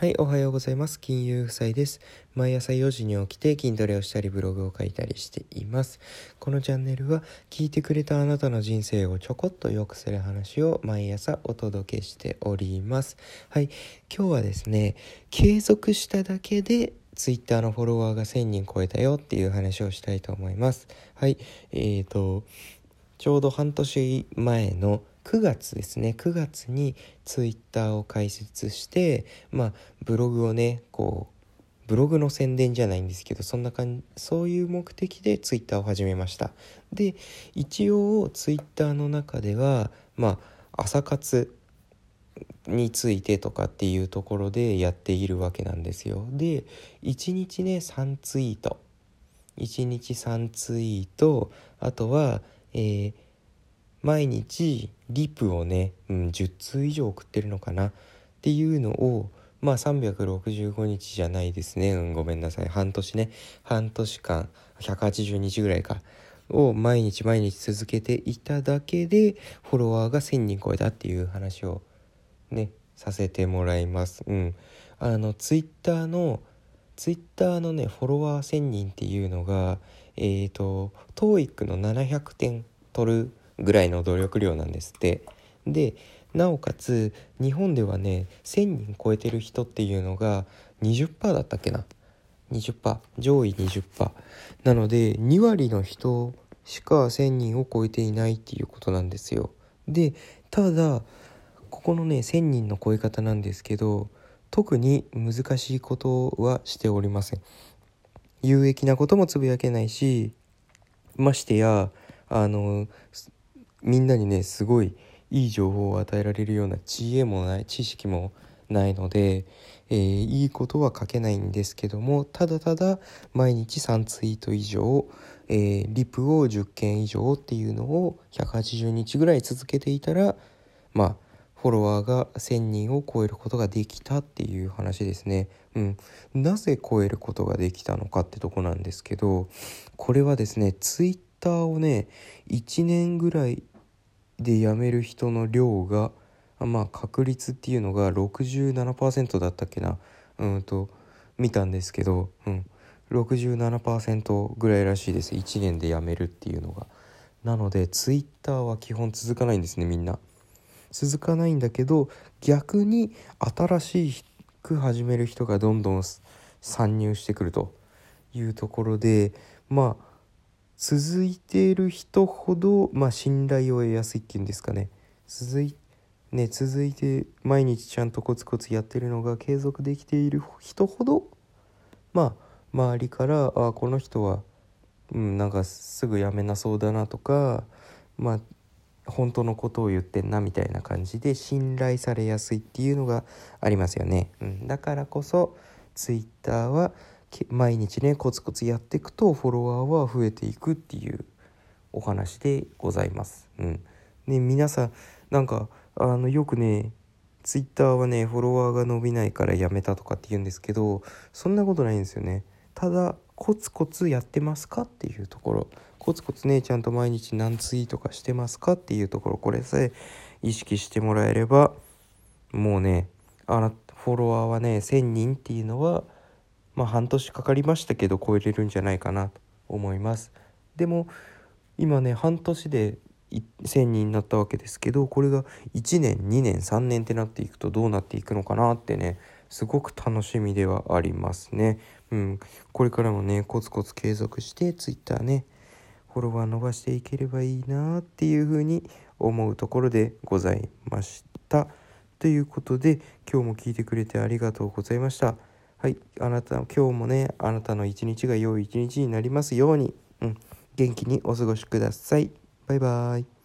はい、おはようございます。金融夫妻です。毎朝4時に起きて筋トレをしたりブログを書いたりしています。このチャンネルは聞いてくれたあなたの人生をちょこっと良くする話を毎朝お届けしております。はい、今日はですね、継続しただけで Twitter のフォロワーが1000人超えたよっていう話をしたいと思います。はい、えーと、ちょうど半年前の9月ですね。9月にツイッターを開設してまあブログをねこうブログの宣伝じゃないんですけどそんな感じそういう目的でツイッターを始めました。で一応ツイッターの中ではまあ朝活についてとかっていうところでやっているわけなんですよ。で1日ね3ツイート。1日3ツイート。あとはえー毎日リプをね、うん、10通以上送ってるのかな？っていうのをまあ365日じゃないですね、うん、ごめんなさい。半年ね。半年間180日ぐらいか。を毎日毎日続けていただけでフォロワーが1000人超えたっていう話をねさせてもらいます。うん。あのツイッターのツイッターのねフォロワー1000人っていうのがえっ、ー、と TOEIC の700点取るぐらいの努力量なんですって。でなおかつ日本ではね1,000人超えてる人っていうのが20%だったっけな。20%上位20%なので2割の人しか1,000人を超えていないっていうことなんですよ。でただここのね1,000人の超え方なんですけど特に難しいことはしておりません。有益なこともつぶやけないしましてやあのみんなにねすごいいい情報を与えられるような知恵もない知識もないので、えー、いいことは書けないんですけどもただただ毎日3ツイート以上、えー、リプを10件以上っていうのを180日ぐらい続けていたらまあフォロワーが1000人を超えることができたっていう話ですね。うん。なぜ超えることができたのかってとこなんですけど、これはですね、ツイッターをね、1年ぐらいで辞める人の量がまあ確率っていうのが67%だったっけな。うんと見たんですけど、うん、67%ぐらいらしいです。1年で辞めるっていうのが。なのでツイッターは基本続かないんですねみんな。続かないんだけど逆に新しく始める人がどんどん参入してくるというところでまあ続いている人ほど、まあ、信頼を得やすいっていうんですかね続いね続いて毎日ちゃんとコツコツやってるのが継続できている人ほどまあ周りからあこの人は、うん、なんかすぐやめなそうだなとかまあ本当のことを言ってんなみたいな感じで信頼されやすいっていうのがありますよね。うん、だからこそ Twitter は毎日ねコツコツやっていくとフォロワーは増えていくっていうお話でございます。うん、ね皆さんなんかあのよくねツイッターはねフォロワーが伸びないからやめたとかって言うんですけどそんなことないんですよね。ただコツコツやってますかっていうところコツコツねちゃんと毎日何ツイートかしてますかっていうところこれさえ意識してもらえればもうねあなフォロワーはね1000人っていうのはまあ半年かかりましたけど超えれるんじゃないかなと思いますでも今ね半年で1,000人になったわけですけどこれが1年2年3年ってなっていくとどうなっていくのかなってねすごく楽しみではありますね。うん、これからもねコツコツ継続して Twitter ねフォロワー伸ばしていければいいなっていうふうに思うところでございました。ということで今日も聞いてくれてありがとうございました。はい、あなた、今日もね、あなたの一日が良い一日になりますように、うん、元気にお過ごしください。バイバーイ。